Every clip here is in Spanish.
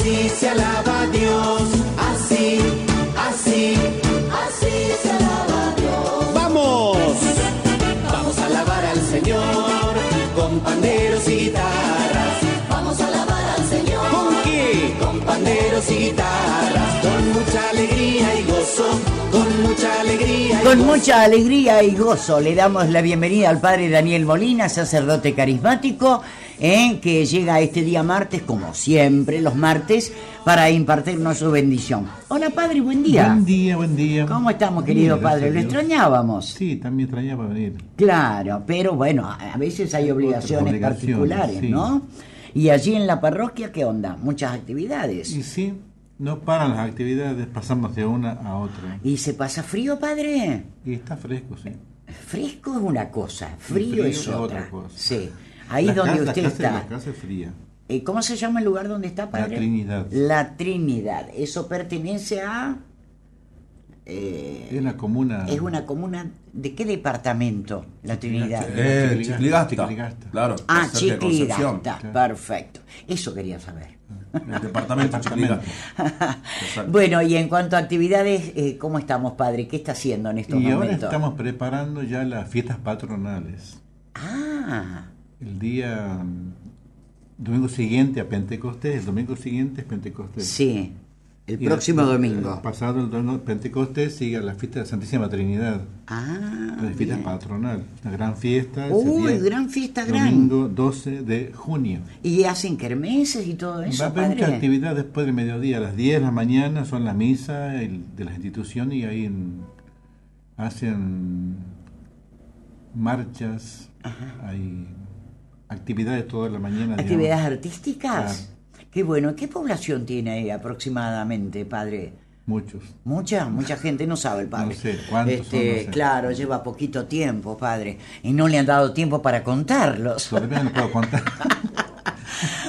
así se alaba a Dios, así, así, así se alaba a Dios. ¡Vamos! Vamos a alabar al Señor con panderos y guitarras. Vamos a alabar al Señor ¿Con qué? con panderos y guitarras, con mucha alegría y gozo, con mucha alegría y Con gozo. mucha alegría y gozo le damos la bienvenida al padre Daniel Molina, sacerdote carismático, eh, que llega este día martes, como siempre, los martes, para impartirnos su bendición. Hola padre, buen día. Buen día, buen día. ¿Cómo estamos, querido padre? Lo extrañábamos. Sí, también extrañaba venir. Claro, pero bueno, a veces hay obligaciones, obligaciones, particulares, sí. ¿no? Y allí en la parroquia, ¿qué onda? Muchas actividades. Y sí, no paran las actividades, pasamos de una a otra. ¿Y se pasa frío, padre? Y está fresco, sí. Fresco es una cosa, frío, frío es es otra. otra cosa. Sí, ahí La donde casa- usted la casa, está. La casa fría. Eh, ¿Cómo se llama el lugar donde está, padre? Trinidad. La Trinidad. Eso pertenece a... eh, Es la comuna. es una comuna... ¿De qué departamento? La Trinidad. Eh, Chicligasta. Chicligasta. Claro. Ah. Chicligasta. Perfecto. Eso quería saber. El departamento de Chicligasta. Bueno, y en cuanto a actividades, eh, ¿cómo estamos, padre? ¿Qué está haciendo en estos Y ahora momentos? estamos preparando ya las fiestas patronales. Ah, El día mm, domingo siguiente a Pentecostés, el domingo siguiente es Pentecostés. sí. El Y próximo el- domingo. el pasado el domingo Pentecostés sigue la fiesta de la Santísima Trinidad. Ah, La fiesta bien. patronal, una gran fiesta. Uy, gran fiesta, gran. Domingo 12 de junio. ¿Y hacen kermeses y todo eso, Va a haber mucha padre? actividad después del mediodía, a las 10 de la mañana son la misa el- de las instituciones y ahí en- hacen marchas, hay actividades toda la mañana. digamos. ¿Actividades artísticas? Claro. Qué bueno. ¿Qué población tiene ahí aproximadamente, padre? Muchos. Mucha, mucha gente no sabe el padre. No sé, ¿cuántos Este, son? No sé. Claro, lleva poquito tiempo, padre. Y no le han dado tiempo para contarlos. Todavía no puedo contar.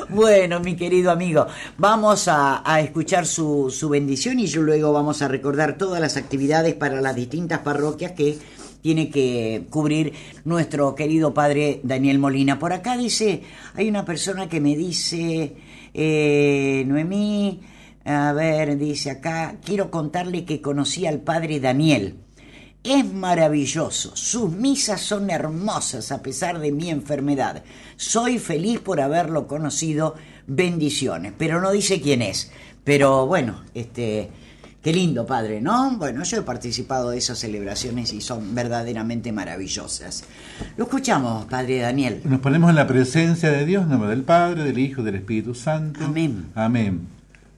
Bueno, mi querido amigo, vamos a, a escuchar su, su bendición y yo luego vamos a recordar todas las actividades para las distintas parroquias que tiene que cubrir nuestro querido padre Daniel Molina. Por acá dice, hay una persona que me dice, eh, Noemí, a ver, dice acá, quiero contarle que conocí al padre Daniel. Es maravilloso, sus misas son hermosas a pesar de mi enfermedad. Soy feliz por haberlo conocido, bendiciones, pero no dice quién es. Pero bueno, este, qué lindo padre, ¿no? Bueno, yo he participado de esas celebraciones y son verdaderamente maravillosas. Lo escuchamos, padre Daniel. Nos ponemos en la presencia de Dios, en nombre del Padre, del Hijo y del Espíritu Santo. Amén. Amén.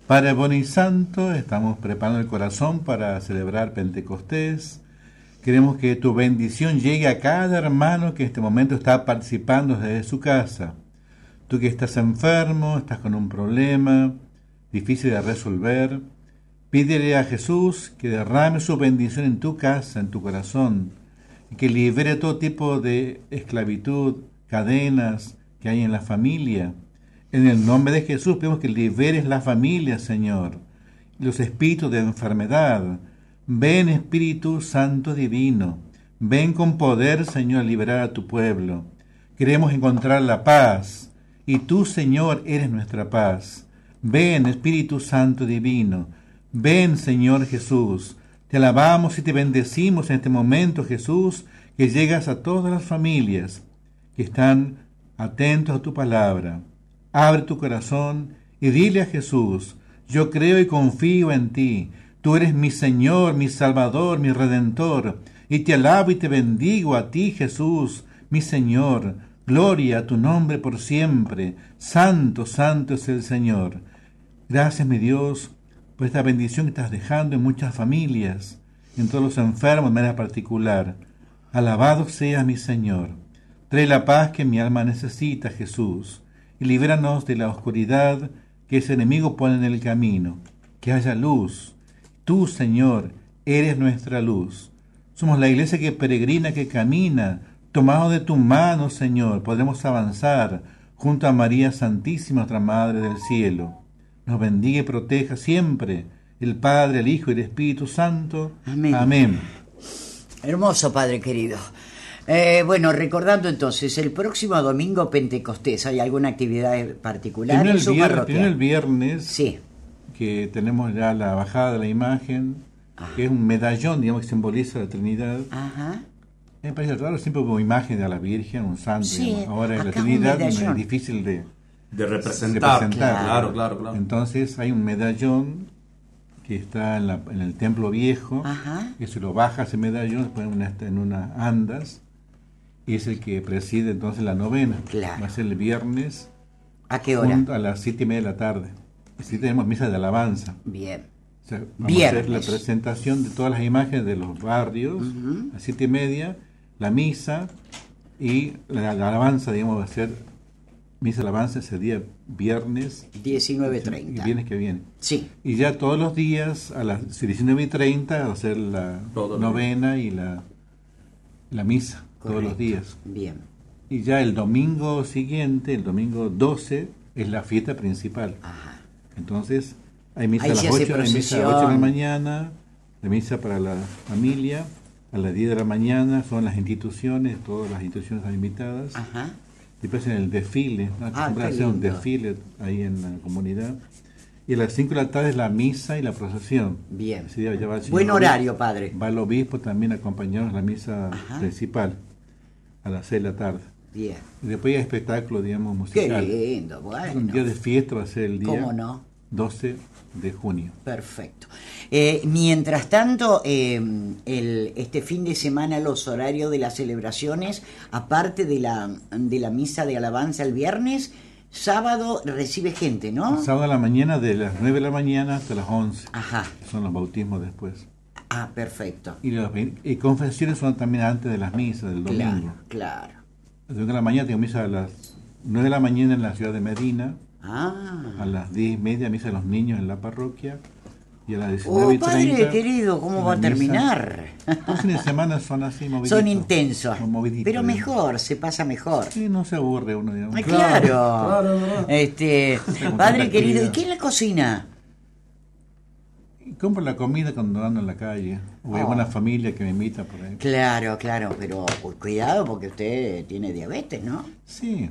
Padre bueno y santo, estamos preparando el corazón para celebrar Pentecostés. Queremos que tu bendición llegue a cada hermano que en este momento está participando desde su casa. Tú que estás enfermo, estás con un problema difícil de resolver, pídele a Jesús que derrame su bendición en tu casa, en tu corazón, y que libere todo tipo de esclavitud, cadenas que hay en la familia. En el nombre de Jesús pedimos que liberes la familia, Señor, los espíritus de enfermedad. Ven Espíritu Santo Divino, ven con poder, Señor, a liberar a tu pueblo. Queremos encontrar la paz, y tú, Señor, eres nuestra paz. Ven Espíritu Santo Divino, ven Señor Jesús. Te alabamos y te bendecimos en este momento, Jesús, que llegas a todas las familias que están atentos a tu palabra. Abre tu corazón y dile a Jesús, yo creo y confío en ti. Tú eres mi Señor, mi Salvador, mi Redentor, y te alabo y te bendigo a ti, Jesús, mi Señor. Gloria a tu nombre por siempre. Santo, santo es el Señor. Gracias, mi Dios, por esta bendición que estás dejando en muchas familias, en todos los enfermos de manera particular. Alabado sea mi Señor. Trae la paz que mi alma necesita, Jesús, y libéranos de la oscuridad que ese enemigo pone en el camino. Que haya luz. Tú, Señor, eres nuestra luz. Somos la iglesia que peregrina, que camina. Tomado de tu mano, Señor, podremos avanzar junto a María Santísima, nuestra Madre del Cielo. Nos bendiga y proteja siempre el Padre, el Hijo y el Espíritu Santo. Amén. Amén. Hermoso, Padre querido. Eh, bueno, recordando entonces, el próximo domingo Pentecostés, ¿hay alguna actividad particular en el, primero el viernes Sí. que tenemos ya la bajada de la imagen, que es un medallón, digamos, que simboliza la Trinidad. Ajá. Me parece raro, siempre como imagen de la Virgen, un santo. Sí. Ahora la Trinidad es difícil de De representar. representar. Claro, claro, claro. Entonces hay un medallón que está en, la- en el templo viejo, Ajá. que se lo baja ese medallón, se pone en una- en unas andas, y es el que preside entonces la novena. Claro. Va a ser el viernes ¿A qué hora? junto a las siete y media de la tarde. Así tenemos misa de alabanza. Bien. O sea, vamos a Viernes. hacer la presentación de todas las imágenes de los barrios, a las siete y media, la misa y la, la alabanza, digamos, va a ser misa de alabanza ese día viernes, y 19.30. viernes que viene. Sí. Y ya todos los días a las 19 y 30 va a ser la novena y la, la misa, todos los días. Bien. Y ya el domingo siguiente, el domingo 12, es la fiesta principal. Ajá. Entonces, hay misa Ahí a las se hace 8, hay misa a las 8 de la mañana, la misa para la familia, a las 10 de la mañana son las instituciones, todas las instituciones están invitadas. Ajá. Después en el desfile, ¿no? Ah, qué hacer un lindo. desfile ahí en la comunidad. Y a las 5 de la tarde es la misa y la procesión. Bien. Buen horario, padre. Va el obispo también acompañarnos a la misa Ajá. principal a las 6 de la tarde. Bien. Y después hay espectáculo, digamos, Qué musical. lindo, Un bueno. día de fiesta va a ser el día ¿Cómo no? 12 de junio. Perfecto. Eh, mientras tanto, eh, el, este fin de semana los horarios de las celebraciones, aparte de la, de la misa de alabanza el viernes, sábado recibe gente, ¿no? Sábado a la mañana, de las 9 de la mañana hasta las 11. Ajá. Son los bautismos después. Ah, perfecto. Y las y confesiones son también antes de las misas del domingo. Claro, claro. A las 9 de la mañana tengo misa a las 9 de la mañana en la ciudad de Medina. A Ah. las 10 y media misa de los niños en la parroquia. Y a las 19 Oh, y 30. padre querido, ¿cómo va a terminar? Los fines de semana son así moviditos. Son intensos, Son moviditos, pero digamos. mejor, se pasa mejor. Sí, no se aburre uno, digamos. Ay, claro. claro, claro. Este, padre querido, ¿y actividad. quién la cocina? Y compro la comida cuando ando en la calle. O hay Oh. alguna familia que me invita por ahí. Claro, claro, pero cu- cuidado porque usted tiene diabetes, ¿no? Sí.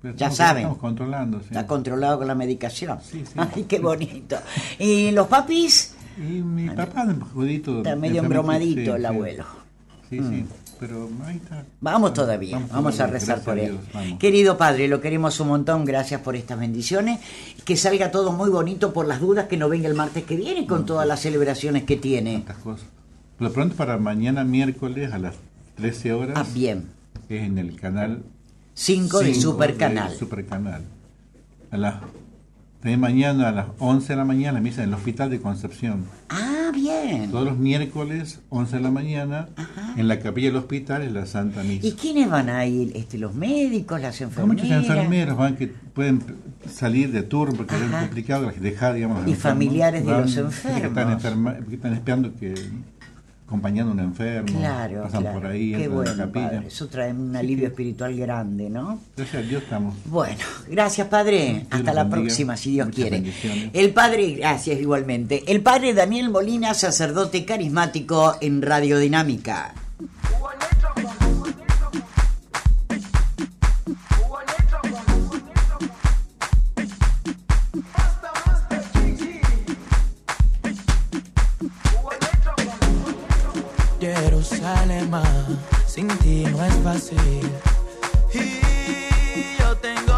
Pero Ya saben. Estamos controlando, sí. Está controlado con la medicación. Sí, sí. Ay, qué bonito. ¿Y los papis? Y mi papá, judito. Está medio embromadito el abuelo. Sí, sí. Pero ahí está. Vamos todavía, vamos, a rezar por él. Dios. Querido Padre, lo queremos un montón, gracias por estas bendiciones. Que salga todo muy bonito por las dudas, que no venga el martes que viene con todas las celebraciones que tiene. Cosas. Lo pronto para mañana miércoles a las 13 horas. Ah, bien. Es en el canal 5 de Super Canal. Super Canal. A las de mañana a las 11 de la mañana la misa en el Hospital de Concepción. Ah, bien. Todos los miércoles 11 de la mañana en la capilla del hospital es la Santa Misa. ¿Y quiénes van a ir? Este, ¿Los médicos, las Hay enfermeras? muchos enfermeros van que pueden salir de turno porque Ajá. es complicado dejar, digamos, Y enfermos. familiares de Van, los sí, que enfermos. están, enferma- que están esperando que acompañando a un enfermo, Claro, pasan claro. por ahí, Qué bueno, la capilla. padre. Eso trae un alivio espiritual grande, ¿no? Gracias a Dios estamos. Bueno, gracias Padre. Hasta la bendiga. próxima, si Dios Muchas quiere. El Padre, gracias igualmente. El Padre Daniel Molina, sacerdote carismático en Radio Jerusalén, sin ti no es fácil. Y yo tengo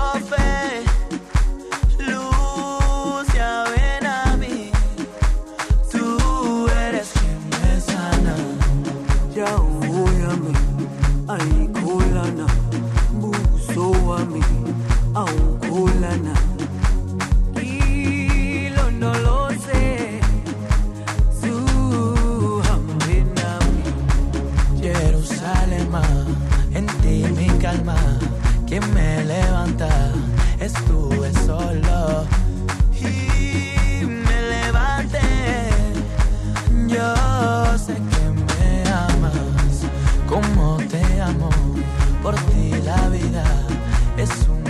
es un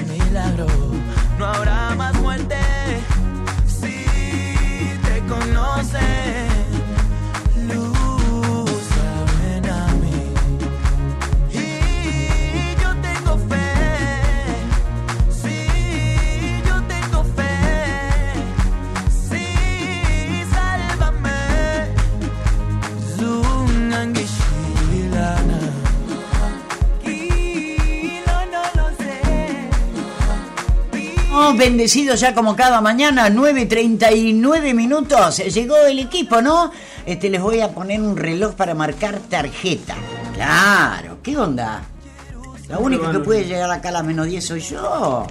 Bendecido ya como cada mañana, 9.39 minutos. Llegó el equipo, ¿no? Este, les voy a poner un reloj para marcar tarjeta. Claro, ¿qué onda? La única que puede llegar acá a las menos 10 soy yo.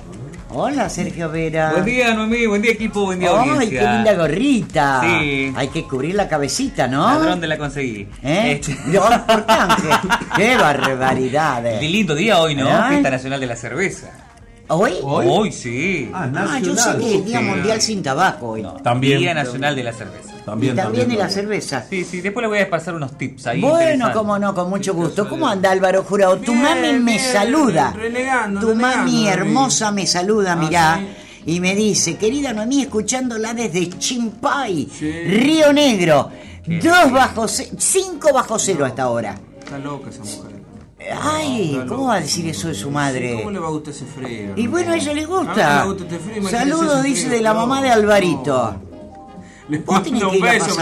Hola, Sergio Vera. Buen día, Noemí, buen día equipo, buen día Ay, audiencia. qué linda gorrita. Sí. Hay que cubrir la cabecita, ¿no? ¿A dónde la conseguí? ¿Eh? Este- No, por canje. Qué barbaridad. Qué lindo día hoy, ¿no? Fiesta Nacional de la Cerveza. ¿Hoy? Hoy, sí. Ah, Ah, yo sé que es Día. Mundial sin Tabaco hoy. También. Día Nacional de la Cerveza. También, y también, de la cerveza. Sí, sí, después le voy a pasar unos tips ahí. Bueno, cómo no, con mucho gusto. ¿Cómo anda Álvaro Jurado? Tu Bien, mami me bien, saluda. renegando, tu mami hermosa me saluda, Ah, mirá. ¿sí? Y me dice, querida Noemí, escuchándola desde Chimpay, Sí. Río Negro. Qué Dos bien. bajo cero, cinco bajo cero hasta ahora. Está loca esa mujer. Ay, Está ¿cómo va a decir eso de su madre? ¿Cómo le va a gustar ese frío? Y no? bueno, a ella le gusta. me gusta este frío, Saludos, dice, frío, de la no, mamá de no. Alvarito. Le mando un beso, no,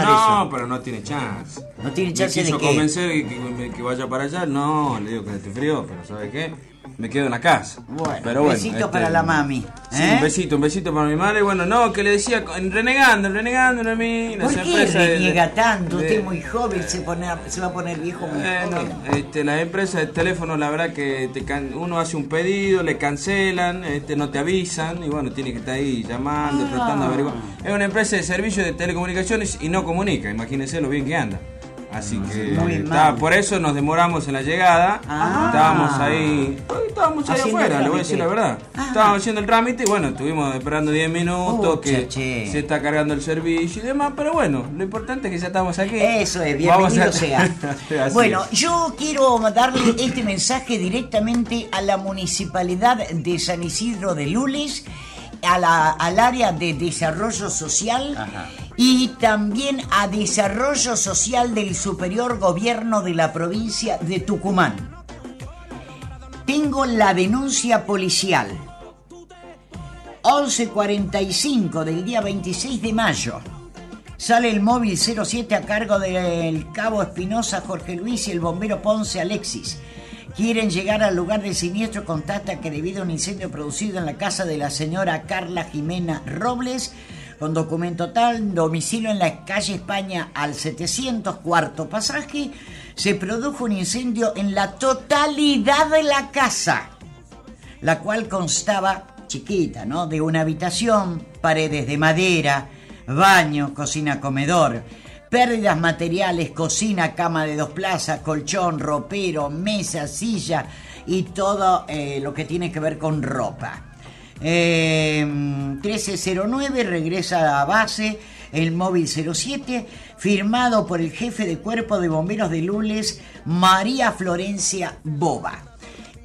eso. pero no tiene chance. No tiene Me chance de quiso qué. convencer que, que- que vaya para allá, no, le digo que esté frío, pero ¿sabe qué? Me quedo en la casa. Bueno, pero bueno, besito este, para la mami. Sí, ¿eh? un besito, un besito para mi madre. Bueno, no, que le decía, en renegando, en renegando, en mí. ¿Por qué reniega tanto? Usted es muy joven, se, pone, se va a poner viejo muy Bueno, joven. este, las empresas de teléfono, la verdad que te can- uno hace un pedido, le cancelan, este, no te avisan y bueno, tiene que estar ahí llamando, Ah. tratando de averiguar. Es una empresa de servicio de telecomunicaciones y no comunica, imagínense lo bien que anda. Así que Muy mal. está- por eso nos demoramos en la llegada. Ah. Estábamos ahí, estábamos ahí Haciendo afuera, le voy a decir la verdad. Ah. Estábamos haciendo el trámite y bueno, estuvimos esperando 10 minutos, que che. se está cargando el servicio y demás, pero bueno, lo importante es que ya estamos aquí. Eso es, bienvenido a- sea. Bueno, es. yo quiero darle este mensaje directamente a la municipalidad de San Isidro de Lules, a la- al área de desarrollo social Ajá. Y también a desarrollo social del superior gobierno de la provincia de Tucumán. Tengo la denuncia policial. 11.45 del día 26 de mayo. Sale el móvil 07 a cargo del cabo Espinosa Jorge Luis y el bombero Ponce Alexis. Quieren llegar al lugar del siniestro, contacta que debido a un incendio producido en la casa de la señora Carla Jimena Robles, con documento tal, domicilio en la calle España al 700, cuarto pasaje, se produjo un incendio en la totalidad de la casa la cual constaba chiquita, ¿no? De una habitación, paredes de madera, baño, cocina, comedor, pérdidas materiales, cocina, cama de dos plazas, colchón, ropero, mesa, silla y todo eh, lo que tiene que ver con ropa. Eh, 1309 regresa a base el móvil 07 firmado por el jefe de cuerpo de bomberos de Lules María Florencia Boba.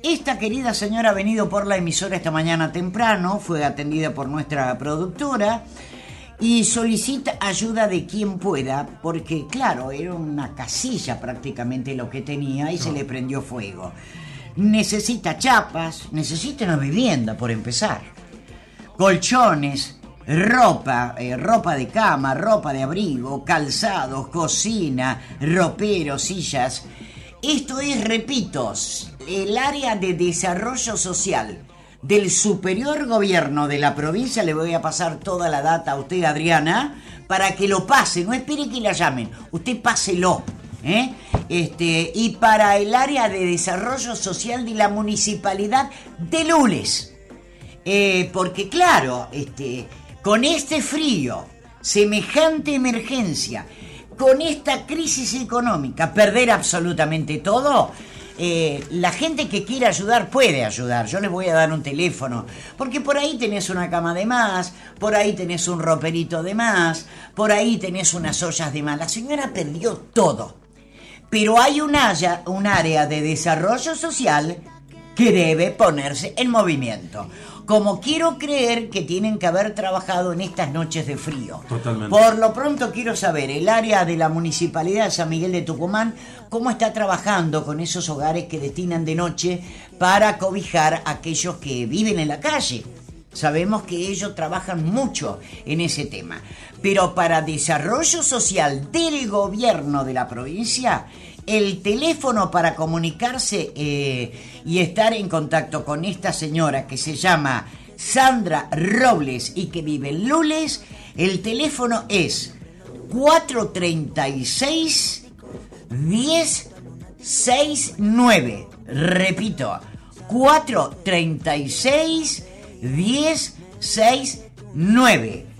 Esta querida señora ha venido por la emisora esta mañana temprano, fue atendida por nuestra productora y solicita ayuda de quien pueda, porque claro, era una casilla prácticamente lo que tenía y se le prendió fuego. Necesita chapas, necesita una vivienda por empezar colchones, ropa, eh, ropa de cama, ropa de abrigo, calzados, cocina, roperos, sillas. Esto es, repito, el área de desarrollo social del superior gobierno de la provincia. Le voy a pasar toda la data a usted, Adriana, para que lo pase. No espere que la llamen, usted páselo. ¿Eh? Este, y para el área de desarrollo social de la municipalidad de Lules. Eh, porque claro, este, con este frío, semejante emergencia, con esta crisis económica, perder absolutamente todo, eh, la gente que quiere ayudar puede ayudar. Yo les voy a dar un teléfono, porque por ahí tenés una cama de más, por ahí tenés un roperito de más, por ahí tenés unas ollas de más. La señora perdió todo. Pero hay un área, un área de desarrollo social que debe ponerse en movimiento. Como quiero creer que tienen que haber trabajado en estas noches de frío. Totalmente. Por lo pronto quiero saber, el área de la Municipalidad de San Miguel de Tucumán, cómo está trabajando con esos hogares que destinan de noche para cobijar a aquellos que viven en la calle. Sabemos que ellos trabajan mucho en ese tema. Pero para desarrollo social del gobierno de la provincia, el teléfono para comunicarse eh, y estar en contacto con esta señora que se llama Sandra Robles y que vive en Lules, el teléfono es 436 1069. Repito, 436 1069.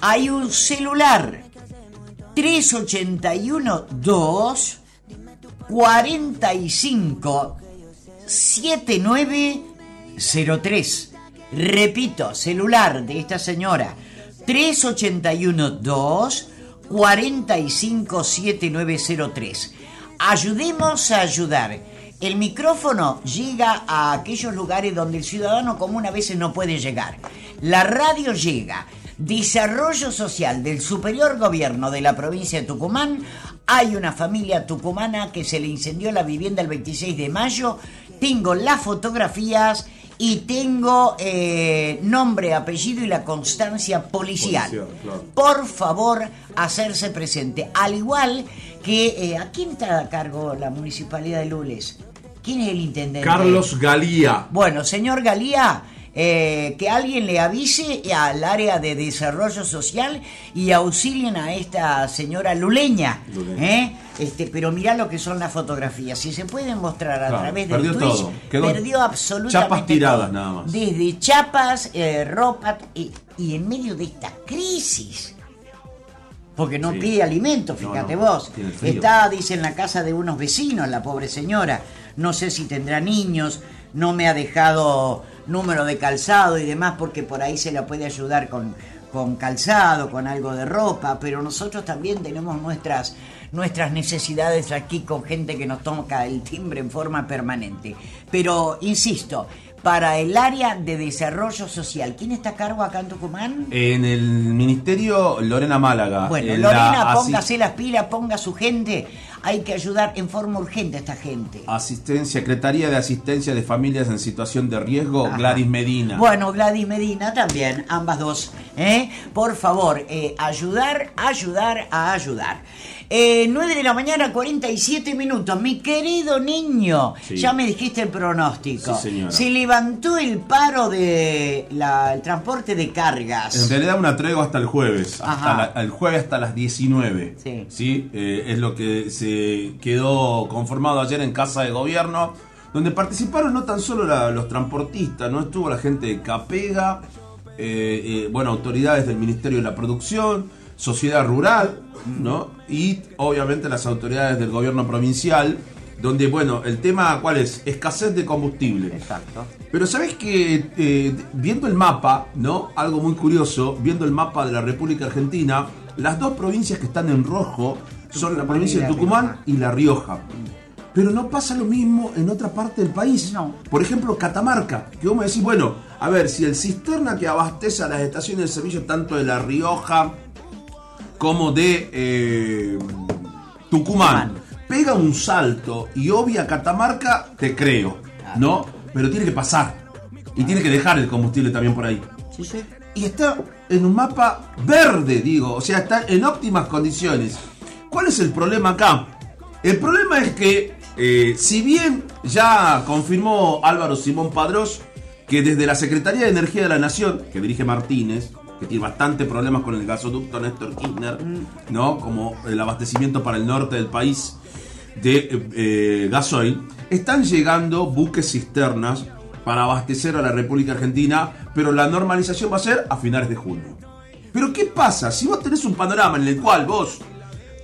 Hay un celular 381 2 45 7903. Repito, celular de esta señora 381 2 45 7903. Ayudemos a ayudar. El micrófono llega a aquellos lugares donde el ciudadano común a veces no puede llegar. La radio llega. Desarrollo social del superior gobierno de la provincia de Tucumán. Hay una familia tucumana que se le incendió la vivienda el 26 de mayo. Tengo las fotografías y tengo eh, nombre, apellido y la constancia policial. Policial, claro. Por favor, hacerse presente. Al igual que, eh, ¿a quién está a cargo la municipalidad de Lules? ¿Quién es el intendente? Carlos Galía. Bueno, señor Galía, eh, que alguien le avise al área de desarrollo social y auxilien a esta señora luleña. Luleña. ¿eh? Este, pero mirá lo que son las fotografías. Si se pueden mostrar a Claro, través perdió Twitch, todo. Quedó perdió absolutamente chapas tiradas todo. nada más. Desde chapas, eh, ropa y, y en medio de esta crisis. Porque no Sí. pide alimento, fíjate no, vos. Está, dice, en la casa de unos vecinos, la pobre señora. No sé si tendrá niños, no me ha dejado número de calzado y demás, porque por ahí se la puede ayudar con, con calzado, con algo de ropa, pero nosotros también tenemos nuestras, nuestras necesidades aquí con gente que nos toca el timbre en forma permanente. Pero, insisto, para el área de desarrollo social, ¿quién está a cargo acá en Tucumán? En el ministerio Lorena Málaga. Bueno, la Lorena, póngase las pilas, ponga su gente. Hay que ayudar en forma urgente a esta gente. Asistencia, Secretaría de Asistencia de Familias en Situación de Riesgo, Ajá. Gladys Medina. Bueno, Gladys Medina también, ambas dos. ¿eh? Por favor, eh, ayudar, ayudar, a ayudar. Eh, 9 de la mañana, 47 minutos. Mi querido niño, Sí. ya me dijiste el pronóstico. Sí, señora. Se levantó el paro de la- el transporte de cargas. En realidad una tregua hasta el jueves, hasta la- el jueves hasta las 19. Sí. Eh, es lo que se quedó conformado ayer en Casa de Gobierno, donde participaron no tan solo la- los transportistas, no estuvo la gente de Capega, eh, eh, bueno, autoridades del Ministerio de la Producción, sociedad rural, ¿no? Y obviamente las autoridades del gobierno provincial, donde, bueno, el tema, ¿cuál es? Escasez de combustible. Exacto. Pero sabes que eh, viendo el mapa, ¿no? Algo muy curioso, viendo el mapa de la República Argentina, las dos provincias que están en rojo son la provincia de Tucumán y La Rioja. Pero no pasa lo mismo en otra parte del país. No. Por ejemplo, Catamarca, que vos me decís, bueno, a ver, si el cisterna que abastece a las estaciones de servicio tanto de La Rioja como de eh, Tucumán, pega un salto y obvia Catamarca, te creo, ¿no? Pero tiene que pasar. Y tiene que dejar el combustible también por ahí. Sí, sí. Y está en un mapa verde, digo, o sea, está en óptimas condiciones. ¿Cuál es el problema acá? El problema es que, eh, si bien ya confirmó Álvaro Simón Padrós que desde la Secretaría de Energía de la Nación, que dirige Martínez, que tiene bastante problemas con el gasoducto Néstor Kirchner, ¿no? Como el abastecimiento para el norte del país de eh, eh, gasoil, están llegando buques cisternas para abastecer a la República Argentina, pero la normalización va a ser a finales de junio. Pero ¿qué pasa? Si vos tenés un panorama en el cual vos,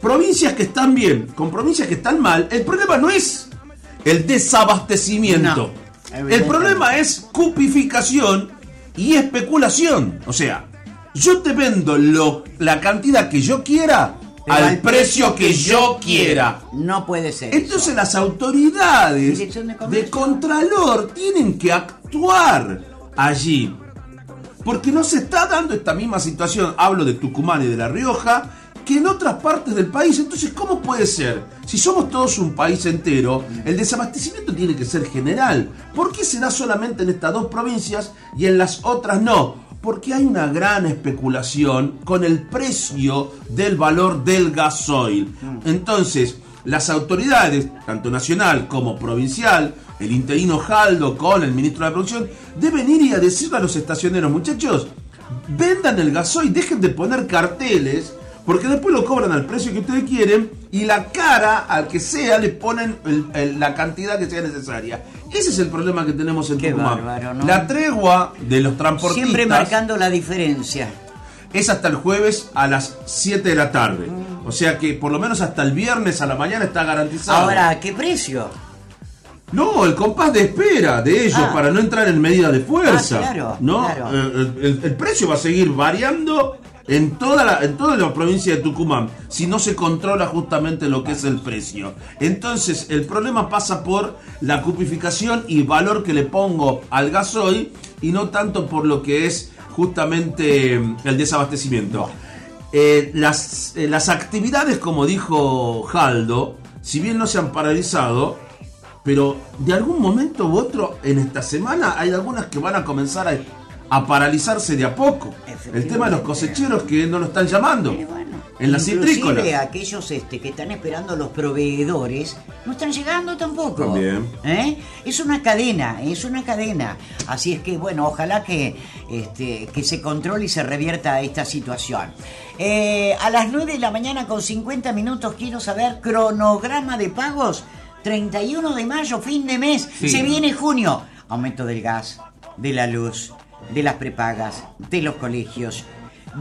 provincias que están bien con provincias que están mal, el problema no es el desabastecimiento. No, el problema es cupificación y especulación. O sea, yo te vendo lo, la cantidad que yo quiera Pero al precio que yo quiera. No puede ser. Entonces eso. las autoridades de de. Contralor tienen que actuar allí. Porque no se está dando esta misma situación, hablo de Tucumán y de La Rioja, en otras partes del país. Entonces, ¿cómo puede ser? Si somos todos un país entero, el desabastecimiento tiene que ser general. ¿Por qué será solamente en estas dos provincias y en las otras no? Porque hay una gran especulación con el precio del valor del gasoil. Entonces, las autoridades, tanto nacional como provincial, el interino Jaldo con el ministro de la producción, deben ir y decirle a los estacioneros, muchachos, vendan el gasoil, dejen de poner carteles, porque después lo cobran al precio que ustedes quieren y la cara al que sea le ponen el- el- la cantidad que sea necesaria. Ese es el problema que tenemos en Qué Tucumán. bárbaro, ¿no? La tregua de los transportistas Siempre marcando la diferencia. es hasta el jueves a las 7 de la tarde. Mm. O sea que por lo menos hasta el viernes a la mañana está garantizado. Ahora, ¿a qué precio? No, el compás de espera de ellos Ah. para no entrar en medida de fuerza. Ah, claro, ¿no? claro. Eh, El, el- el precio va a seguir variando en toda, la, en toda la provincia de Tucumán si no se controla justamente lo que es el precio. Entonces, el problema pasa por la cupificación y valor que le pongo al gasoil y no tanto por lo que es justamente eh, el desabastecimiento. Eh, las, eh, las actividades, como dijo Jaldo, si bien no se han paralizado, pero de algún momento u otro en esta semana hay algunas que van a comenzar a, a paralizarse de a poco. El tema de los cosecheros que no lo están llamando. Bueno, en las inclusive citrícolas. aquellos este, que están esperando los proveedores no están llegando tampoco. También. ¿Eh? Es una cadena, es una cadena. Así es que, bueno, ojalá que, este, que se controle y se revierta esta situación. Eh, a las 9 de la mañana con 50 minutos quiero saber cronograma de pagos. 31 de mayo, fin de mes. Sí. Se viene junio. Aumento del gas, de la luz, de las prepagas, de los colegios,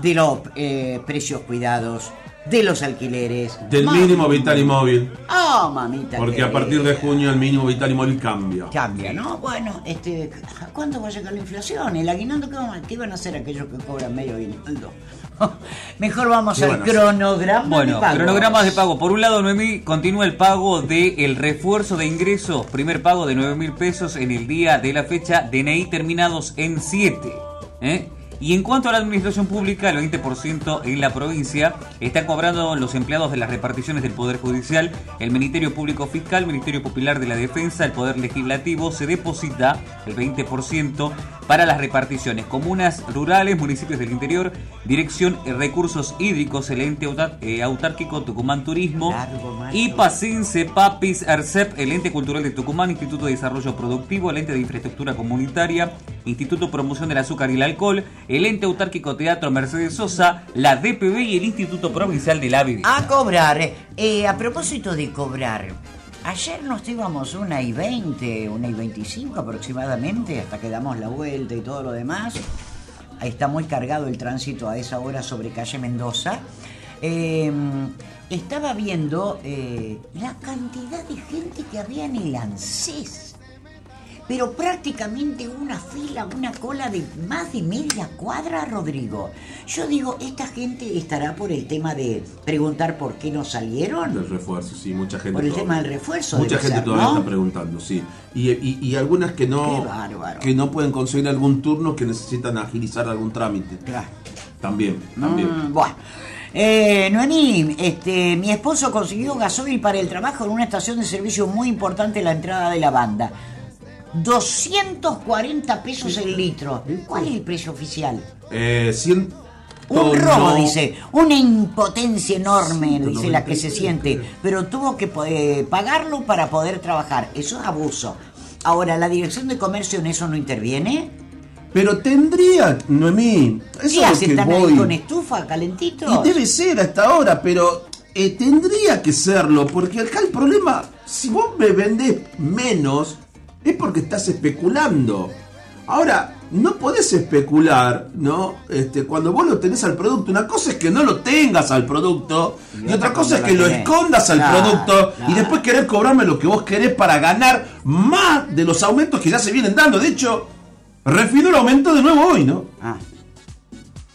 de los eh, precios cuidados, de los alquileres. Del mínimo vital y móvil. Ah, mamita. Porque a partir de junio el mínimo vital y móvil cambia. Cambia, ¿no? Bueno, este, ¿a ¿cuándo va a llegar la inflación? ¿El aguinaldo qué van, qué van a hacer aquellos que cobran medio aguinaldo? Mejor vamos ¿Qué al cronograma Bueno, de pago. cronogramas de pago. Por un lado, Noemí, continúa el pago del refuerzo de ingresos. Primer pago de 9 mil pesos en el día de la fecha. DNI terminados en 7. ¿eh? Y en cuanto a la administración pública, el 20% en la provincia están cobrando los empleados de las reparticiones del Poder Judicial, el Ministerio Público Fiscal, Ministerio Popular de la Defensa, el Poder Legislativo. Se deposita el 20% para las reparticiones. Comunas rurales, municipios del interior, Dirección de Recursos Hídricos, el ente eh, autárquico Tucumán Turismo, y Pacince, Papis, ARCEP, el ente cultural de Tucumán, Instituto de Desarrollo Productivo, el ente de Infraestructura Comunitaria, Instituto de Promoción del Azúcar y el Alcohol, el ente autárquico Teatro Mercedes Sosa, la DPB y el Instituto Provincial de la Vivienda. A cobrar. Eh, a propósito de cobrar, ayer nos íbamos una y 20, una y 25 aproximadamente, hasta que damos la vuelta y todo lo demás. Ahí está muy cargado el tránsito a esa hora sobre calle Mendoza. Eh, estaba viendo eh, la cantidad de gente que había en el ANSES. Pero prácticamente una fila, una cola de más de media cuadra, Rodrigo. Yo digo, ¿esta gente estará por el tema de preguntar por qué no salieron? Del refuerzo, sí, mucha gente. Por el todavía- tema del refuerzo, Mucha gente ser, todavía ¿no? está preguntando, sí. Y, y- y algunas que no, que no pueden conseguir algún turno que necesitan agilizar algún trámite. Claro. También, también. Mm, bueno. Eh, Noemí, este, mi esposo consiguió gasoil para el trabajo en una estación de servicio muy importante en la entrada de la banda. 240 pesos el litro. ¿Cuál es el precio oficial? Eh, Un robo, no- dice. Una impotencia enorme, dice la que se 193, siente. Pero tuvo que eh, pagarlo para poder trabajar. Eso es abuso. Ahora, ¿la Dirección de Comercio en eso no interviene? Pero tendría, Noemí. Eso ¿Qué es lo que ¿Están voy. ahí con estufa, calentito? Y debe ser hasta ahora, pero eh, tendría que serlo, porque acá el problema, si vos me vendés menos, es porque estás especulando. Ahora, no podés especular, ¿no? Este, cuando vos lo tenés al producto, una cosa es que no lo tengas al producto, y, otra cosa es que lo escondas al producto y después querés cobrarme lo que vos querés para ganar más de los aumentos que ya se vienen dando. De hecho, Refinor aumentó de nuevo hoy, ¿no? Ah.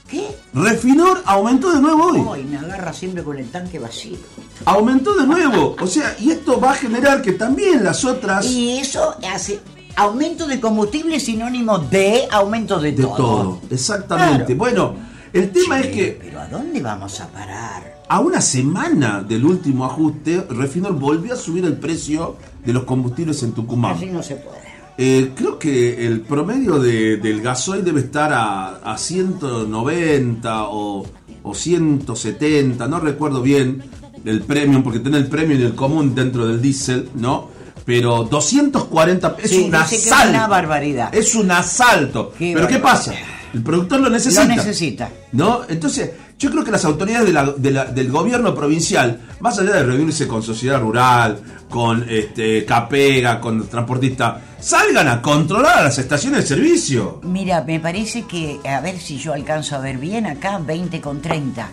¿Qué? Refinor aumentó de nuevo hoy. Ay, me agarra siempre con el tanque vacío. Aumentó de nuevo. O sea, y esto va a generar que también las otras. Y eso hace aumento de combustible sinónimo de aumento de, de todo. todo. Exactamente. Claro. Bueno, el tema es que Pero ¿a dónde vamos a parar? a una semana del último ajuste, Refinor volvió a subir el precio de los combustibles en Tucumán. Así no se puede. Eh, creo que el promedio de- del gasoil debe estar a, a 190 o, o 170, no recuerdo bien el premium, porque tiene el premium y el común dentro del diésel, ¿no? Pero 240 es Sí, un que es asalto. una barbaridad. Es un asalto. Qué Pero ¿qué pasa? El productor lo necesita. Lo necesita. ¿No? Entonces, yo creo que las autoridades de la- de la- del gobierno provincial, más allá de reunirse con sociedad rural, con este, Capega, con transportista, salgan a controlar a las estaciones de servicio. Mira, me parece que, a ver si yo alcanzo a ver bien acá, 20 con 30.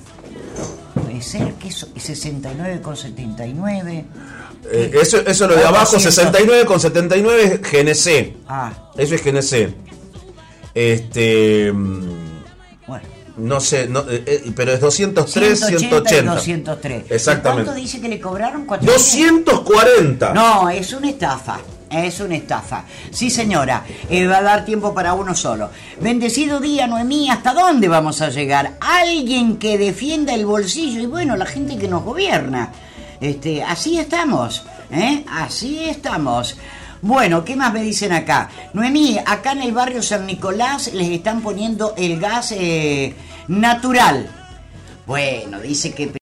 Puede ser que eso, 69 con 79. Eh, eso, eso es lo de abajo, así, 69 con 79 es GNC. Ah, Eso es GNC. Este. bueno. No sé, no, eh, eh, pero es 203, 180 y 180. 203. Exactamente. ¿Cuánto dice que le cobraron? ¿400? 240. No, es una estafa. Es una estafa. Sí, señora. eh, va a dar tiempo para uno solo. Bendecido día, Noemí. ¿Hasta dónde vamos a llegar? Alguien que defienda el bolsillo y bueno, la gente que nos gobierna. Este, así estamos. ¿eh? Así estamos. Bueno, ¿qué más me dicen acá? Noemí, acá en el barrio San Nicolás les están poniendo el gas eh, natural. Bueno, dice que